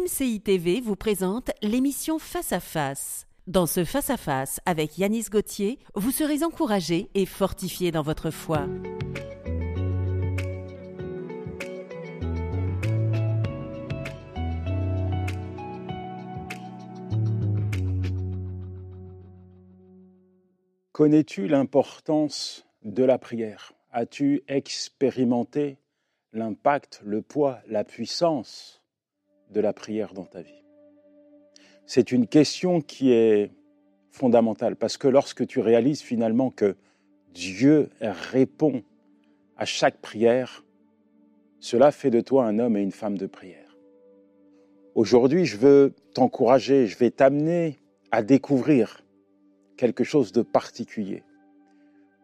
MCI TV vous présente l'émission Face à Face. Dans ce Face à Face avec Yanis Gauthier, vous serez encouragé et fortifié dans votre foi. Connais-tu l'importance de la prière? As-tu expérimenté l'impact, le poids, la puissance de la prière dans ta vie C'est une question qui est fondamentale parce que lorsque tu réalises finalement que Dieu répond à chaque prière, cela fait de toi un homme et une femme de prière. Aujourd'hui, je veux t'encourager, je vais t'amener à découvrir quelque chose de particulier.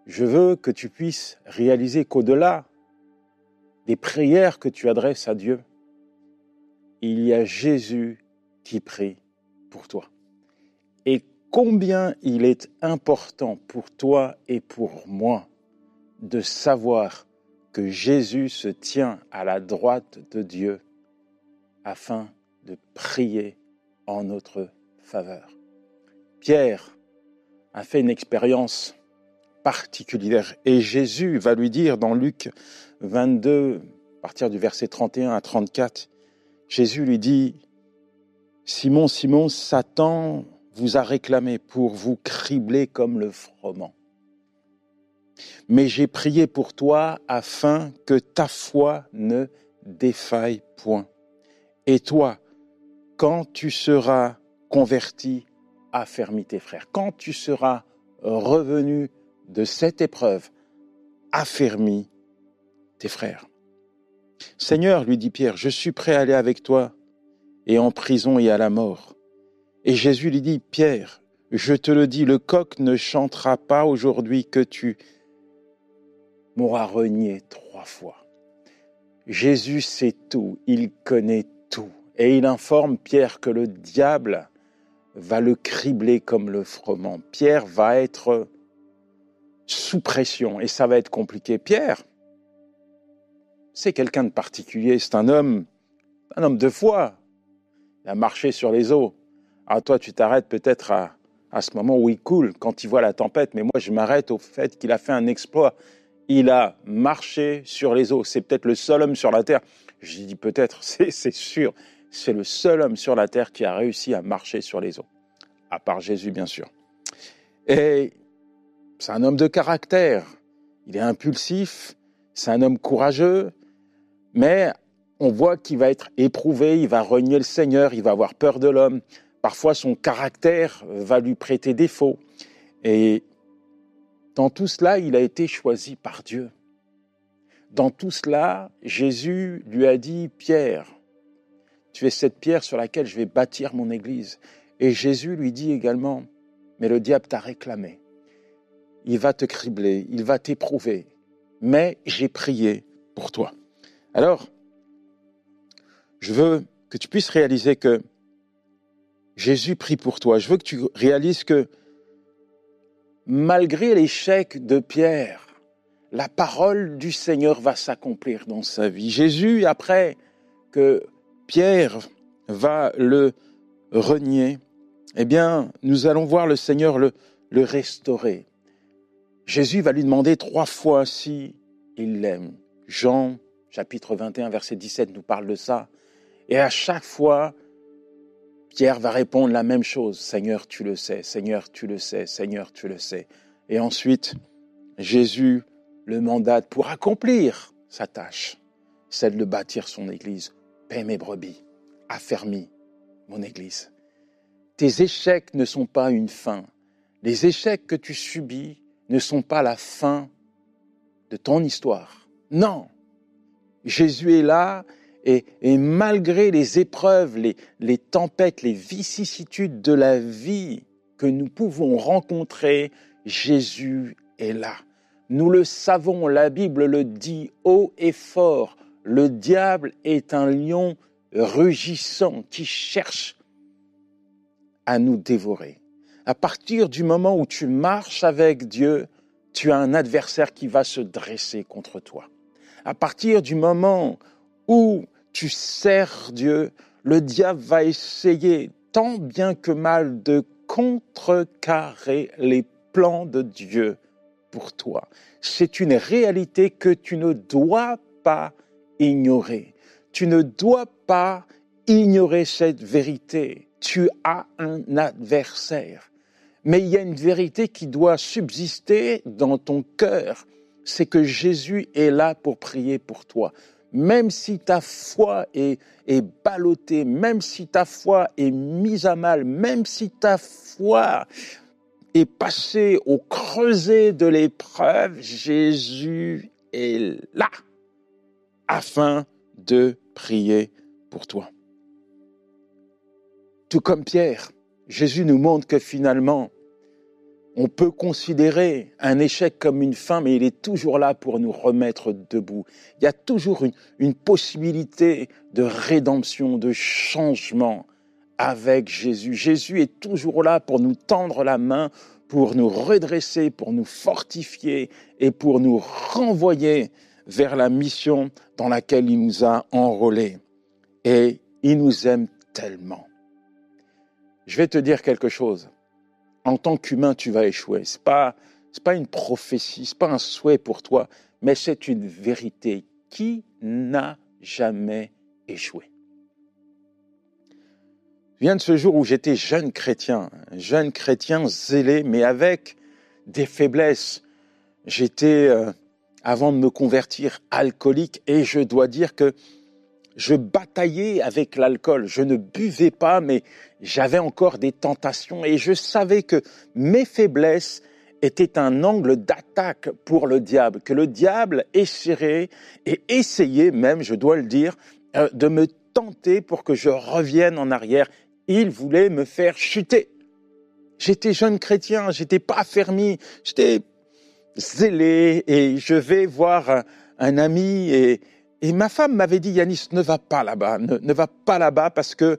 Je veux que tu puisses réaliser qu'au-delà des prières que tu adresses à Dieu, il y a Jésus qui prie pour toi. Et combien il est important pour toi et pour moi de savoir que Jésus se tient à la droite de Dieu afin de prier en notre faveur. Pierre a fait une expérience particulière. Et Jésus va lui dire dans Luc 22, à partir du verset 31 à 34, Jésus lui dit, Simon, Simon, Satan vous a réclamé pour vous cribler comme le froment. Mais j'ai prié pour toi afin que ta foi ne défaille point. Et toi, quand tu seras converti, affermis tes frères. Quand tu seras revenu de cette épreuve, affermis tes frères. Seigneur, lui dit Pierre, je suis prêt à aller avec toi et en prison et à la mort. Et Jésus lui dit, Pierre, je te le dis, le coq ne chantera pas aujourd'hui que tu m'auras renié trois fois. Jésus sait tout, il connaît tout. Et il informe Pierre que le diable va le cribler comme le froment. Pierre va être sous pression et ça va être compliqué. Pierre, c'est quelqu'un de particulier, c'est un homme, un homme de foi. Il a marché sur les eaux. Alors toi, tu t'arrêtes peut-être à, à ce moment où il coule, quand il voit la tempête, mais moi, je m'arrête au fait qu'il a fait un exploit. Il a marché sur les eaux. C'est peut-être le seul homme sur la terre. Je dis peut-être, c'est sûr c'est le seul homme sur la terre qui a réussi à marcher sur les eaux, à part Jésus bien sûr. Et c'est un homme de caractère, il est impulsif, c'est un homme courageux, mais on voit qu'il va être éprouvé, il va renier le Seigneur, il va avoir peur de l'homme. Parfois son caractère va lui prêter défaut. Et dans tout cela, il a été choisi par Dieu. Dans tout cela, Jésus lui a dit, Pierre, tu es cette pierre sur laquelle je vais bâtir mon Église. Et Jésus lui dit également, mais le diable t'a réclamé. Il va te cribler, il va t'éprouver. Mais j'ai prié pour toi. Alors, je veux que tu puisses réaliser que Jésus prie pour toi. Je veux que tu réalises que malgré l'échec de Pierre, la parole du Seigneur va s'accomplir dans sa vie. Jésus, après que Pierre va le renier, eh bien, nous allons voir le Seigneur le, restaurer. Jésus va lui demander trois fois si il l'aime. Jean, chapitre 21, verset 17, nous parle de ça. Et à chaque fois, Pierre va répondre la même chose. Seigneur, tu le sais. Seigneur, tu le sais. Seigneur, tu le sais. Et ensuite, Jésus le mandate pour accomplir sa tâche, celle de bâtir son Église paie mes brebis, affermis mon Église. Tes échecs ne sont pas une fin. Les échecs que tu subis ne sont pas la fin de ton histoire. Non. Jésus est là et, malgré les épreuves, les tempêtes, les vicissitudes de la vie que nous pouvons rencontrer, Jésus est là. Nous le savons, la Bible le dit haut et fort. Le diable est un lion rugissant qui cherche à nous dévorer. À partir du moment où tu marches avec Dieu, tu as un adversaire qui va se dresser contre toi. À partir du moment où tu sers Dieu, le diable va essayer tant bien que mal de contrecarrer les plans de Dieu pour toi. C'est une réalité que tu ne dois pas ignorer. Tu ne dois pas ignorer cette vérité. Tu as un adversaire. Mais il y a une vérité qui doit subsister dans ton cœur. C'est que Jésus est là pour prier pour toi. Même si ta foi est, est ballottée, même si ta foi est mise à mal, même si ta foi est passée au creuset de l'épreuve, Jésus est là afin de prier pour toi. Tout comme Pierre, Jésus nous montre que finalement, on peut considérer un échec comme une fin, mais il est toujours là pour nous remettre debout. Il y a toujours une, possibilité de rédemption, de changement avec Jésus. Jésus est toujours là pour nous tendre la main, pour nous redresser, pour nous fortifier et pour nous renvoyer vers la mission dans laquelle il nous a enrôlés. Et il nous aime tellement. Je vais te dire quelque chose. En tant qu'humain, tu vas échouer. C'est pas, c'est pas une prophétie, c'est pas un souhait pour toi, mais c'est une vérité. Qui n'a jamais échoué? Je viens de ce jour où j'étais jeune chrétien, jeune chrétien zélé, mais avec des faiblesses. J'étais, euh, avant de me convertir, alcoolique et je dois dire que je bataillais avec l'alcool. Je ne buvais pas, mais j'avais encore des tentations et je savais que mes faiblesses étaient un angle d'attaque pour le diable, que le diable essaierait et essayait même, je dois le dire, euh, de me tenter pour que je revienne en arrière. Il voulait me faire chuter. J'étais jeune chrétien, j'étais pas affermi, j'étais zélé et je vais voir un ami et, et ma femme m'avait dit, Yanis, ne va pas là-bas, ne, va pas là-bas parce que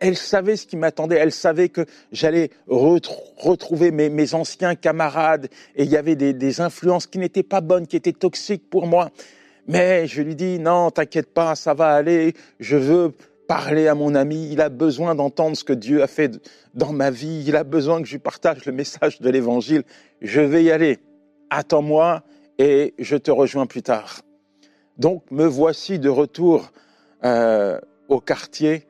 elle, savait ce qui m'attendait, elle savait que j'allais retrouver mes, anciens camarades et il y avait des, des influences qui n'étaient pas bonnes, qui étaient toxiques pour moi. Mais je lui dis, non, t'inquiète pas, ça va aller, je veux parler à mon ami, il a besoin d'entendre ce que Dieu a fait dans ma vie, il a besoin que je partage le message de l'évangile, je vais y aller. Attends-moi et je te rejoins plus tard. Donc me voici de retour euh, au quartier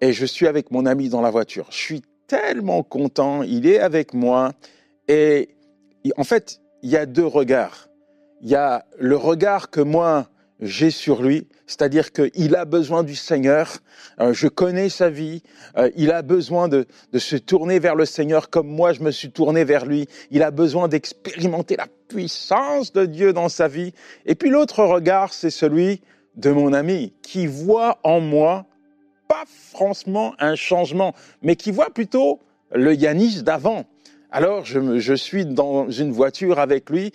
et je suis avec mon ami dans la voiture. Je suis tellement content, il est avec moi et en fait, il y a deux regards. Il y a le regard que moi j'ai sur lui, c'est-à-dire qu'il a besoin du Seigneur, euh, je connais sa vie, euh, il a besoin de, de, se tourner vers le Seigneur comme moi je me suis tourné vers lui, il a besoin d'expérimenter la puissance de Dieu dans sa vie. Et puis l'autre regard, c'est celui de mon ami qui voit en moi pas franchement un changement, mais qui voit plutôt le Yanis d'avant. Alors je, je suis dans une voiture avec lui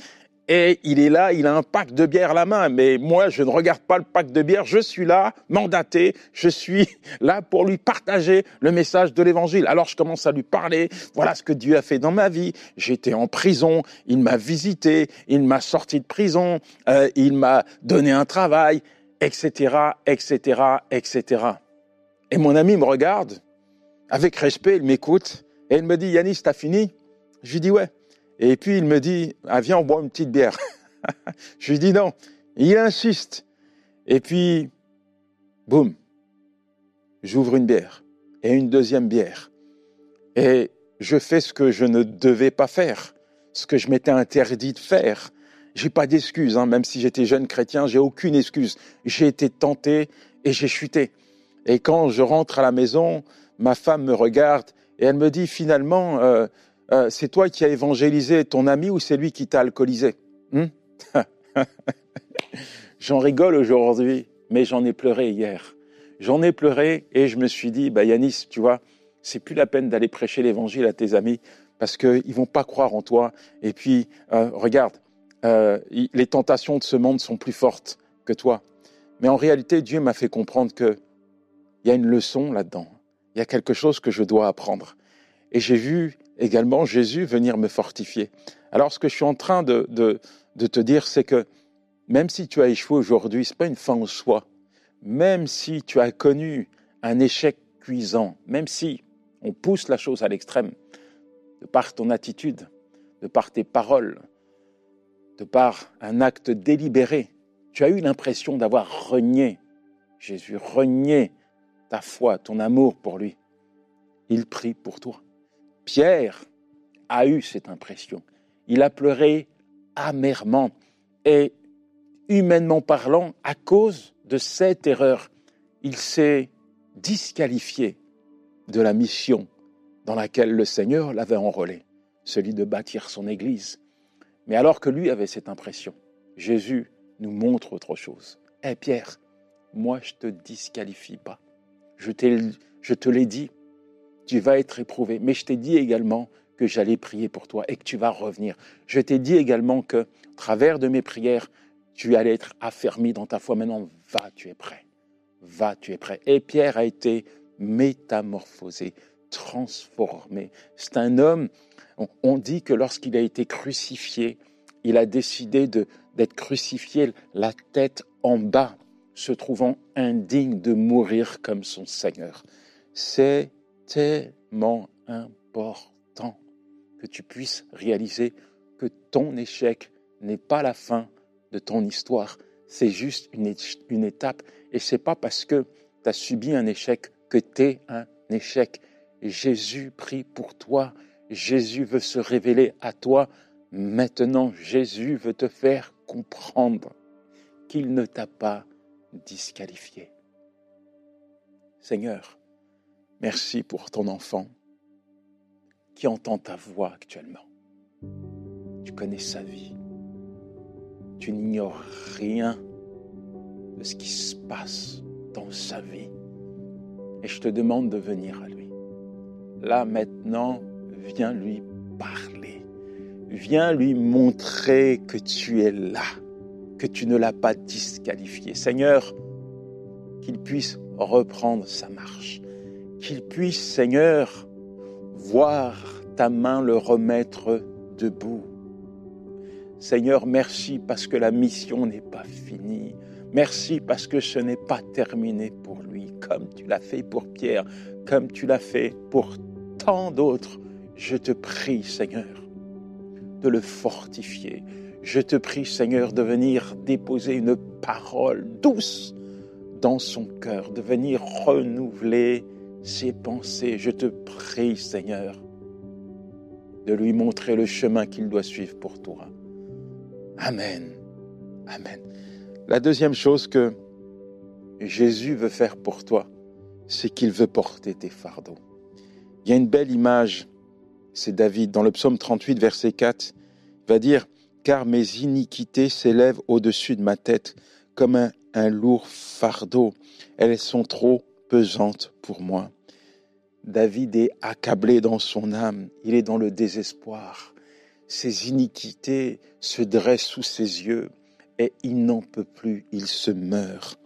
et il est là, il a un pack de bière à la main, mais moi je ne regarde pas le pack de bière, je suis là, mandaté, je suis là pour lui partager le message de l'évangile. Alors je commence à lui parler, voilà ce que Dieu a fait dans ma vie, j'étais en prison, il m'a visité, il m'a sorti de prison, euh, il m'a donné un travail, etc., etc., etc. Et mon ami me regarde, avec respect, il m'écoute, et il me dit, Yanis, t'as fini? Je lui dis, ouais. Et puis il me dit, ah, viens, on boit une petite bière. je lui dis non. Il insiste. Et puis, boum, j'ouvre une bière et une deuxième bière. Et je fais ce que je ne devais pas faire, ce que je m'étais interdit de faire. J'ai pas d'excuse, hein, même si j'étais jeune chrétien, j'ai aucune excuse. J'ai été tenté et j'ai chuté. Et quand je rentre à la maison, ma femme me regarde et elle me dit finalement, euh, euh, c'est toi qui as évangélisé ton ami ou c'est lui qui t'a alcoolisé hmm J'en rigole aujourd'hui, mais j'en ai pleuré hier. J'en ai pleuré et je me suis dit, bah Yanis, tu vois, c'est plus la peine d'aller prêcher l'évangile à tes amis parce qu'ils vont pas croire en toi. Et puis, euh, regarde, euh, les tentations de ce monde sont plus fortes que toi. Mais en réalité, Dieu m'a fait comprendre que il y a une leçon là-dedans. Il y a quelque chose que je dois apprendre. Et j'ai vu également Jésus venir me fortifier. Alors ce que je suis en train de, te dire, c'est que même si tu as échoué aujourd'hui, ce n'est pas une fin en soi. Même si tu as connu un échec cuisant, même si on pousse la chose à l'extrême, de par ton attitude, de par tes paroles, de par un acte délibéré, tu as eu l'impression d'avoir renié Jésus, renié ta foi, ton amour pour lui. Il prie pour toi. Pierre a eu cette impression. Il a pleuré amèrement et humainement parlant, à cause de cette erreur, il s'est disqualifié de la mission dans laquelle le Seigneur l'avait enrôlé, celui de bâtir son Église. Mais alors que lui avait cette impression, Jésus nous montre autre chose. Hé Pierre, moi je te disqualifie pas. Je, je te l'ai dit, tu vas être éprouvé, mais je t'ai dit également que j'allais prier pour toi et que tu vas revenir. Je t'ai dit également que, à travers de mes prières, tu allais être affermi dans ta foi. Maintenant, va, tu es prêt. Va, tu es prêt. Et Pierre a été métamorphosé, transformé. C'est un homme, on, dit que lorsqu'il a été crucifié, il a décidé d'être crucifié la tête en bas, se trouvant indigne de mourir comme son Seigneur. C'est tellement important que tu puisses réaliser que ton échec n'est pas la fin de ton histoire, c'est juste une, étape. Et c'est pas parce que tu as subi un échec que tu es un échec. Jésus prie pour toi. Jésus veut se révéler à toi. Maintenant, Jésus veut te faire comprendre qu'il ne t'a pas disqualifié. Seigneur, merci pour ton enfant qui entend ta voix actuellement. Tu connais sa vie. Tu n'ignores rien de ce qui se passe dans sa vie. Et je te demande de venir à lui. Là maintenant, viens lui parler. Viens lui montrer que tu es là, que tu ne l'as pas disqualifié. Seigneur, qu'il puisse reprendre sa marche. Qu'il puisse, Seigneur, voir ta main le remettre debout. Seigneur, merci parce que la mission n'est pas finie. Merci parce que ce n'est pas terminé pour lui, comme tu l'as fait pour Pierre, comme tu l'as fait pour tant d'autres. Je te prie, Seigneur, de le fortifier. Je te prie, Seigneur, de venir déposer une parole douce dans son cœur, de venir renouveler ses pensées. Je te prie, Seigneur, de lui montrer le chemin qu'il doit suivre pour toi. Amen. Amen. La deuxième chose que Jésus veut faire pour toi, c'est qu'il veut porter tes fardeaux. Il y a une belle image, c'est David, dans le psaume 38, verset 4, il va dire, Car mes iniquités s'élèvent au-dessus de ma tête comme un, un lourd fardeau. Elles sont trop pesantes pour moi. David est accablé dans son âme, il est dans le désespoir. Ses iniquités se dressent sous ses yeux et il n'en peut plus, il se meurt.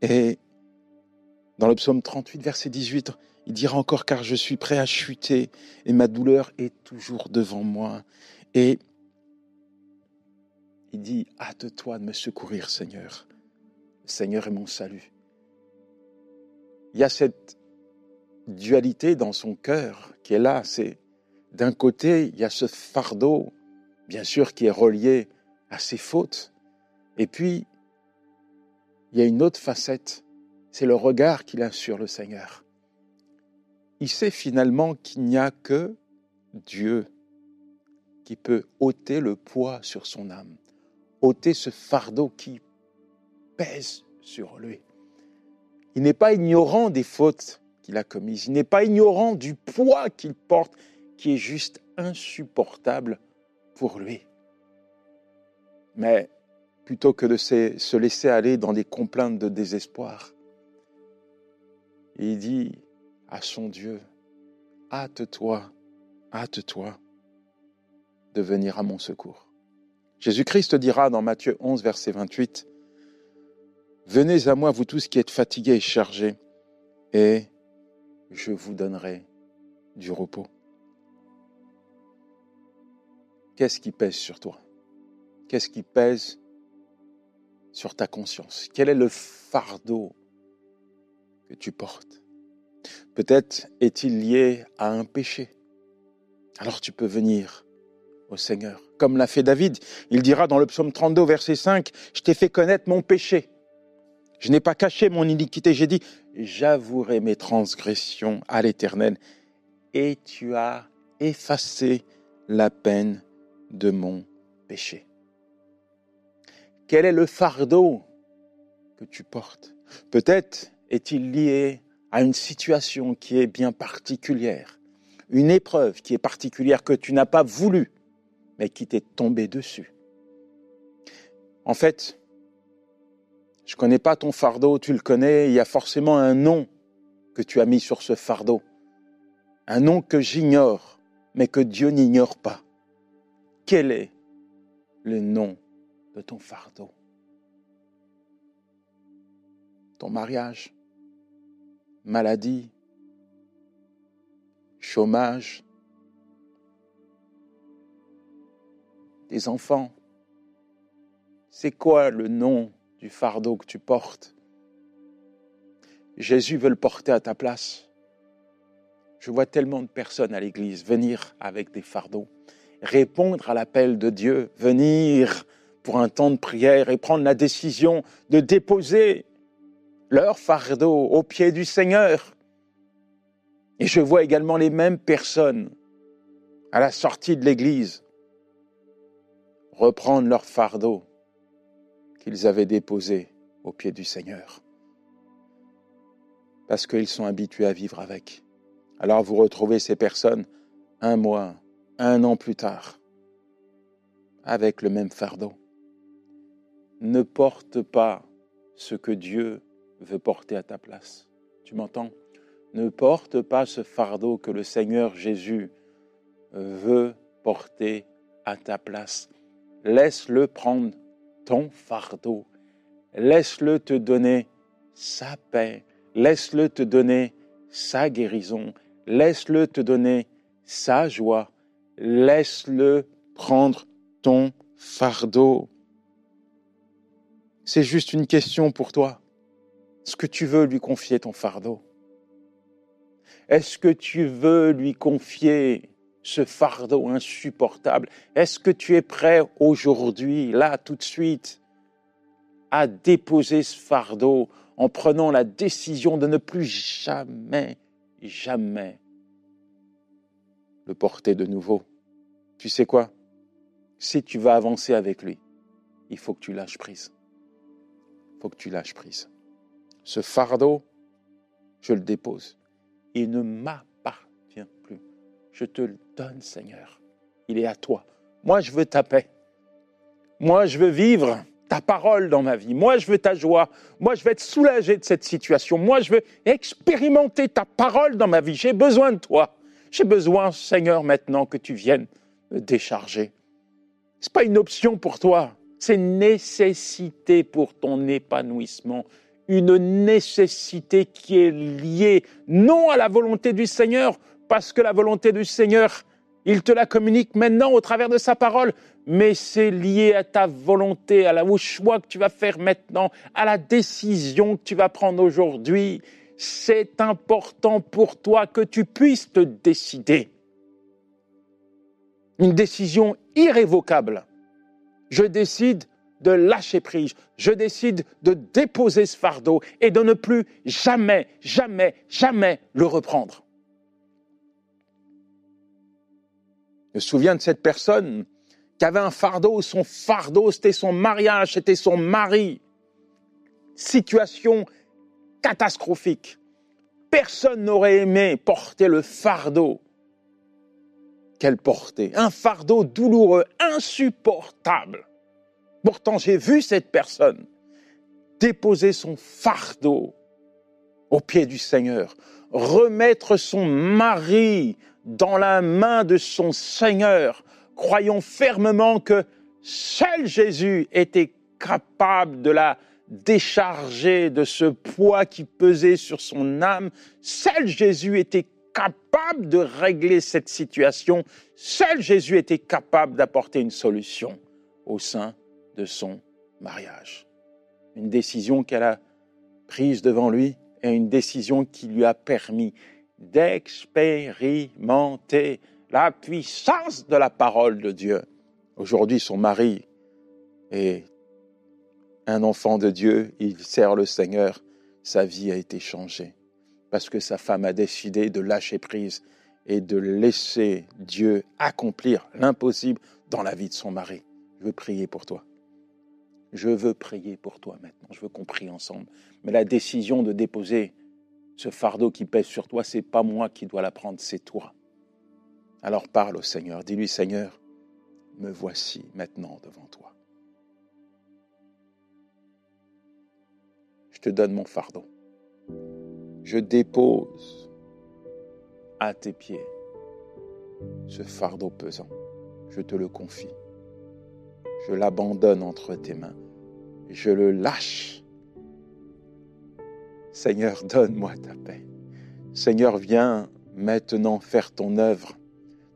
Et dans le psaume 38, verset 18, il dira encore, car je suis prêt à chuter et ma douleur est toujours devant moi. Et il dit, hâte-toi de me secourir, Seigneur. Seigneur est mon salut. Il y a cette dualité dans son cœur qui est là. C'est d'un côté, il y a ce fardeau, bien sûr, qui est relié à ses fautes. Et puis, il y a une autre facette, c'est le regard qu'il a sur le Seigneur. Il sait finalement qu'il n'y a que Dieu qui peut ôter le poids sur son âme, ôter ce fardeau qui pèse sur lui. Il n'est pas ignorant des fautes qu'il a commises. Il n'est pas ignorant du poids qu'il porte, qui est juste insupportable pour lui. Mais plutôt que de se laisser aller dans des complaintes de désespoir, il dit à son Dieu, hâte-toi, hâte-toi de venir à mon secours. Jésus-Christ dira dans Matthieu 11, verset 28, Venez à moi, vous tous qui êtes fatigués et chargés, et je vous donnerai du repos. Qu'est-ce qui pèse sur toi? Qu'est-ce qui pèse sur ta conscience? Quel est le fardeau que tu portes? Peut-être est-il lié à un péché. Alors tu peux venir au Seigneur. Comme l'a fait David, il dira dans le psaume 32, verset 5, Je t'ai fait connaître mon péché. Je n'ai pas caché mon iniquité. J'ai dit, j'avouerai mes transgressions à l'Éternel. Et tu as effacé la peine de mon péché. Quel est le fardeau que tu portes? Peut-être est-il lié à une situation qui est bien particulière, une épreuve qui est particulière que tu n'as pas voulu, mais qui t'est tombée dessus. En fait, je ne connais pas ton fardeau, tu le connais, il y a forcément un nom que tu as mis sur ce fardeau. Un nom que j'ignore, mais que Dieu n'ignore pas. Quel est le nom de ton fardeau? Ton mariage? Maladie? Chômage? Des enfants? C'est quoi le nom du fardeau que tu portes. Jésus veut le porter à ta place. Je vois tellement de personnes à l'église venir avec des fardeaux, répondre à l'appel de Dieu, venir pour un temps de prière et prendre la décision de déposer leur fardeau aux pieds du Seigneur. Et je vois également les mêmes personnes à la sortie de l'église reprendre leur fardeau qu'ils avaient déposé au pied du Seigneur. Parce qu'ils sont habitués à vivre avec. Alors vous retrouvez ces personnes un mois, un an plus tard, avec le même fardeau. Ne porte pas ce que Dieu veut porter à ta place. Tu m'entends? Ne porte pas ce fardeau que le Seigneur Jésus veut porter à ta place. Laisse-le prendre ton fardeau. Laisse-le te donner sa paix. Laisse-le te donner sa guérison. Laisse-le te donner sa joie. Laisse-le prendre ton fardeau. C'est juste une question pour toi. Est-ce que tu veux lui confier ton fardeau? Est-ce que tu veux lui confier ce fardeau insupportable Est-ce que tu es prêt aujourd'hui, là, tout de suite, à déposer ce fardeau en prenant la décision de ne plus jamais, jamais le porter de nouveau? Tu sais quoi? Si tu vas avancer avec lui, il faut que tu lâches prise. Il faut que tu lâches prise. Ce fardeau, je le dépose. Il ne plus. Je te le donne, Seigneur. Il est à toi. Moi, je veux ta paix. Moi, je veux vivre ta parole dans ma vie. Moi, je veux ta joie. Moi, je veux être soulagé de cette situation. Moi, je veux expérimenter ta parole dans ma vie. J'ai besoin de toi. J'ai besoin, Seigneur, maintenant que tu viennes me décharger. Ce n'est pas une option pour toi. C'est une nécessité pour ton épanouissement. Une nécessité qui est liée non à la volonté du Seigneur, parce que la volonté du Seigneur, il te la communique maintenant au travers de sa parole, mais c'est lié à ta volonté, à la, au choix que tu vas faire maintenant, à la décision que tu vas prendre aujourd'hui. C'est important pour toi que tu puisses te décider. Une décision irrévocable. Je décide de lâcher prise. Je décide de déposer ce fardeau et de ne plus jamais, jamais, jamais le reprendre. Me souviens de cette personne qui avait un fardeau, son fardeau, c'était son mariage, c'était son mari. Situation catastrophique. Personne n'aurait aimé porter le fardeau qu'elle portait. Un fardeau douloureux, insupportable. Pourtant, j'ai vu cette personne déposer son fardeau au pied du Seigneur, remettre son mari dans la main de son Seigneur, croyons fermement que seul Jésus était capable de la décharger de ce poids qui pesait sur son âme. Seul Jésus était capable de régler cette situation. Seul Jésus était capable d'apporter une solution au sein de son mariage. Une décision qu'elle a prise devant lui, et une décision qui lui a permis d'expérimenter la puissance de la parole de Dieu. Aujourd'hui, son mari est un enfant de Dieu, il sert le Seigneur, sa vie a été changée parce que sa femme a décidé de lâcher prise et de laisser Dieu accomplir l'impossible dans la vie de son mari. Je veux prier pour toi. Je veux prier pour toi maintenant. Je veux qu'on prie ensemble. Mais la décision de déposer ce fardeau qui pèse sur toi, c'est pas moi qui dois la prendre, c'est toi. Alors parle au Seigneur. Dis-lui, Seigneur, me voici maintenant devant toi. Je te donne mon fardeau. Je dépose à tes pieds ce fardeau pesant. Je te le confie. Je l'abandonne entre tes mains. Je le lâche. Seigneur, donne-moi ta paix. Seigneur, viens maintenant faire ton œuvre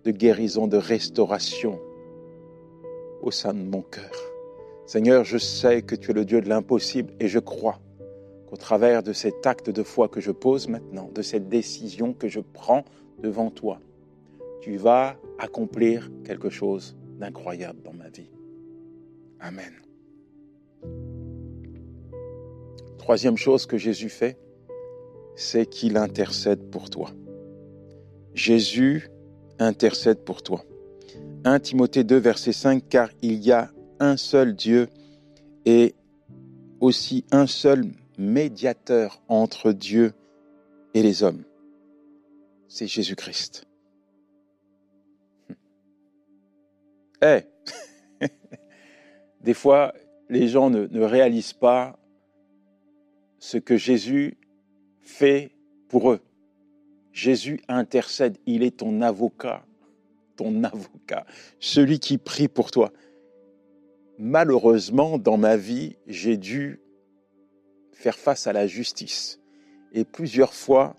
de guérison, de restauration au sein de mon cœur. Seigneur, je sais que tu es le Dieu de l'impossible et je crois qu'au travers de cet acte de foi que je pose maintenant, de cette décision que je prends devant toi, tu vas accomplir quelque chose d'incroyable dans ma vie. Amen. Troisième chose que Jésus fait, c'est qu'il intercède pour toi. Jésus intercède pour toi. 1 Timothée 2, verset 5, car il y a un seul Dieu et aussi un seul médiateur entre Dieu et les hommes. C'est Jésus-Christ. Eh, des fois, les gens ne, ne réalisent pas ce que Jésus fait pour eux. Jésus intercède, il est ton avocat, ton avocat, celui qui prie pour toi. Malheureusement, dans ma vie, j'ai dû faire face à la justice. Et plusieurs fois,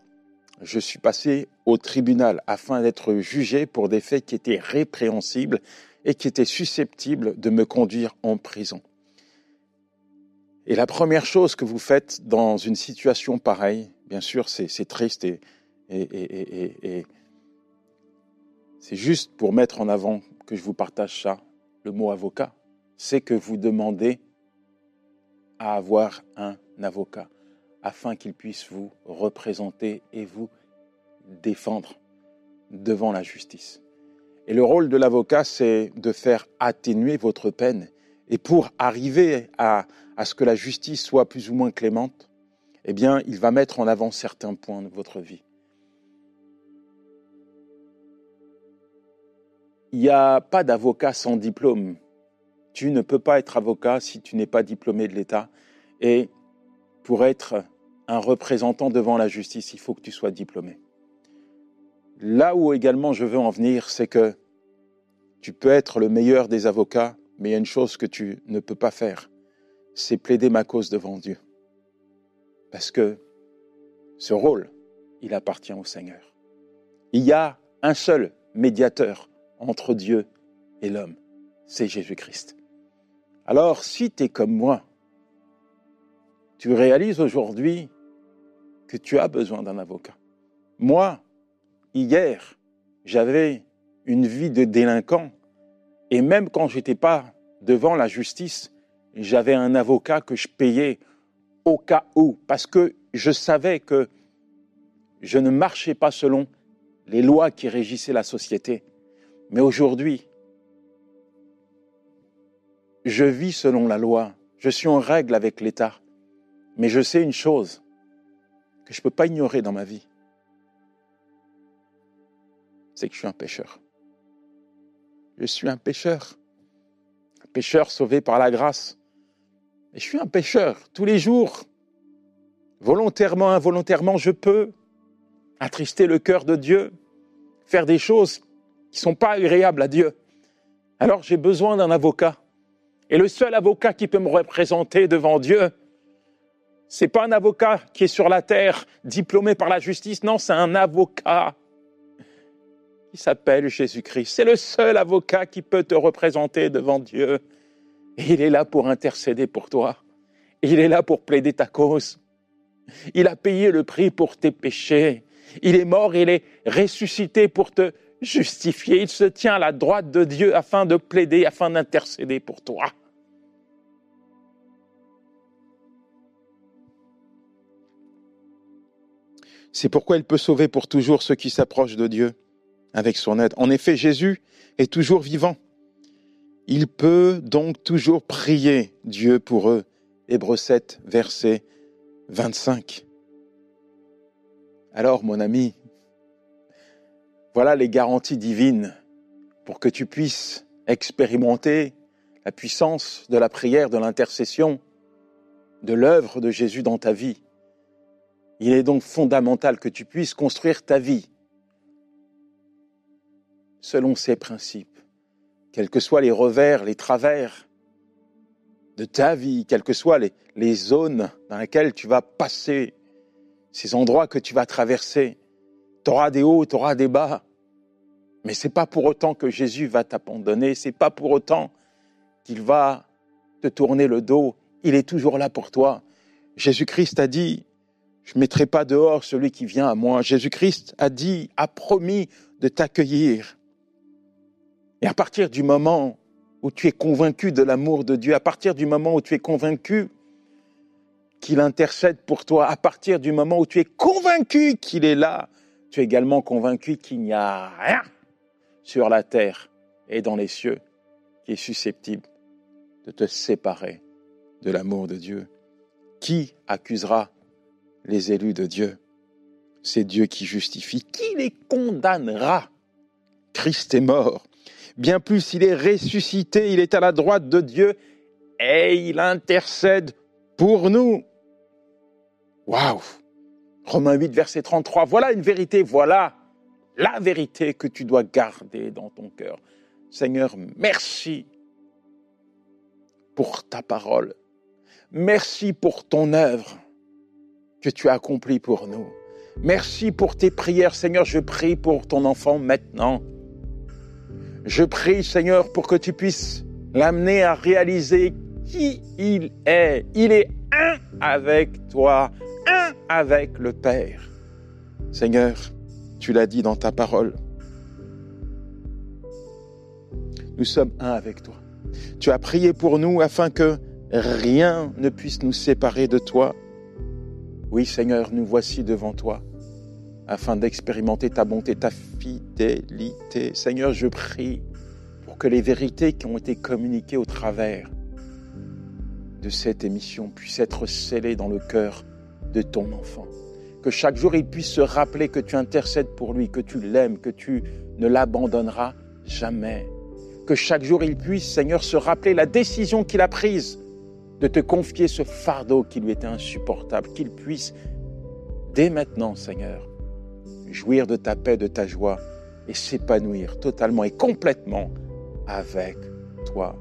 je suis passé au tribunal afin d'être jugé pour des faits qui étaient répréhensibles et qui étaient susceptibles de me conduire en prison. Et la première chose que vous faites dans une situation pareille, bien sûr, c'est triste et, c'est juste pour mettre en avant que je vous partage ça, le mot avocat, c'est que vous demandez à avoir un avocat afin qu'il puisse vous représenter et vous défendre devant la justice. Et le rôle de l'avocat, c'est de faire atténuer votre peine. Et pour arriver à, ce que la justice soit plus ou moins clémente, eh bien, il va mettre en avant certains points de votre vie. Il n'y a pas d'avocat sans diplôme. Tu ne peux pas être avocat si tu n'es pas diplômé de l'État. Et pour être un représentant devant la justice, il faut que tu sois diplômé. Là où également je veux en venir, c'est que tu peux être le meilleur des avocats, mais il y a une chose que tu ne peux pas faire, c'est plaider ma cause devant Dieu. Parce que ce rôle, il appartient au Seigneur. Il y a un seul médiateur entre Dieu et l'homme, c'est Jésus-Christ. Alors, si tu es comme moi, tu réalises aujourd'hui que tu as besoin d'un avocat. Moi, hier, j'avais une vie de délinquant et même quand je n'étais pas devant la justice, j'avais un avocat que je payais au cas où, parce que je savais que je ne marchais pas selon les lois qui régissaient la société. Mais aujourd'hui, je vis selon la loi, je suis en règle avec l'État, mais je sais une chose que je ne peux pas ignorer dans ma vie, c'est que je suis un pécheur. Je suis un pécheur, un pécheur sauvé par la grâce. Et je suis un pécheur tous les jours. Volontairement, involontairement, je peux attrister le cœur de Dieu, faire des choses qui ne sont pas agréables à Dieu. Alors j'ai besoin d'un avocat. Et le seul avocat qui peut me représenter devant Dieu, c'est pas un avocat qui est sur la terre, diplômé par la justice. Non, c'est un avocat qui s'appelle Jésus-Christ. C'est le seul avocat qui peut te représenter devant Dieu. Il est là pour intercéder pour toi. il est là pour plaider ta cause. Il a payé le prix pour tes péchés. Il est mort, il est ressuscité pour te justifier. Il se tient à la droite de Dieu afin de plaider, afin d'intercéder pour toi. C'est pourquoi il peut sauver pour toujours ceux qui s'approchent de Dieu avec son aide. En effet, Jésus est toujours vivant. Il peut donc toujours prier Dieu pour eux. Hébreu 7, verset 25. Alors, mon ami, voilà les garanties divines pour que tu puisses expérimenter la puissance de la prière, de l'intercession, de l'œuvre de Jésus dans ta vie. Il est donc fondamental que tu puisses construire ta vie selon ces principes, quels que soient les revers, les travers de ta vie, quelles que soient les, les zones dans lesquelles tu vas passer, ces endroits que tu vas traverser. Tu auras des hauts, tu auras des bas. Mais c'est pas pour autant que Jésus va t'abandonner, c'est pas pour autant qu'il va te tourner le dos. Il est toujours là pour toi. Jésus-Christ a dit, je mettrai pas dehors celui qui vient à moi. Jésus-Christ a dit, a promis de t'accueillir. Et à partir du moment où tu es convaincu de l'amour de Dieu, à partir du moment où tu es convaincu qu'il intercède pour toi, à partir du moment où tu es convaincu qu'il est là, tu es également convaincu qu'il n'y a rien sur la terre et dans les cieux qui est susceptible de te séparer de l'amour de Dieu. Qui accusera les élus de Dieu? C'est Dieu qui justifie. Qui les condamnera? Christ est mort. Bien plus, il est ressuscité, il est à la droite de Dieu et il intercède pour nous. Waouh Romains 8, verset 33. Voilà une vérité, voilà la vérité que tu dois garder dans ton cœur. Seigneur, merci pour ta parole. Merci pour ton œuvre que tu as accompli pour nous. Merci pour tes prières, Seigneur. Je prie pour ton enfant maintenant. Je prie, Seigneur, pour que tu puisses l'amener à réaliser qui il est. Il est un avec toi, un avec le Père. Seigneur, tu l'as dit dans ta parole. Nous sommes un avec toi. Tu as prié pour nous afin que rien ne puisse nous séparer de toi. Oui Seigneur, nous voici devant toi, afin d'expérimenter ta bonté, ta fidélité. Seigneur, je prie pour que les vérités qui ont été communiquées au travers de cette émission puissent être scellées dans le cœur de ton enfant. Que chaque jour il puisse se rappeler que tu intercèdes pour lui, que tu l'aimes, que tu ne l'abandonneras jamais. Que chaque jour il puisse, Seigneur, se rappeler la décision qu'il a prise de te confier ce fardeau qui lui était insupportable, qu'il puisse, dès maintenant, Seigneur, jouir de ta paix, de ta joie et s'épanouir totalement et complètement avec toi.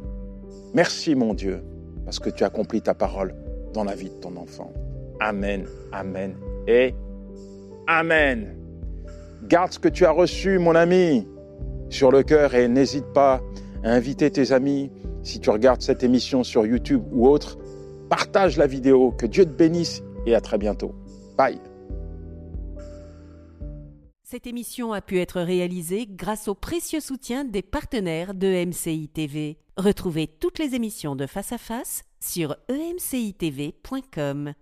Merci mon Dieu, parce que tu accomplis ta parole dans la vie de ton enfant. Amen, amen et amen. Garde ce que tu as reçu, mon ami, sur le cœur et n'hésite pas à inviter tes amis, si tu regardes cette émission sur YouTube ou autre, partage la vidéo, que Dieu te bénisse et à très bientôt. Bye. Cette émission a pu être réalisée grâce au précieux soutien des partenaires de MCI TV. Retrouvez toutes les émissions de Face à Face sur emcitv.com.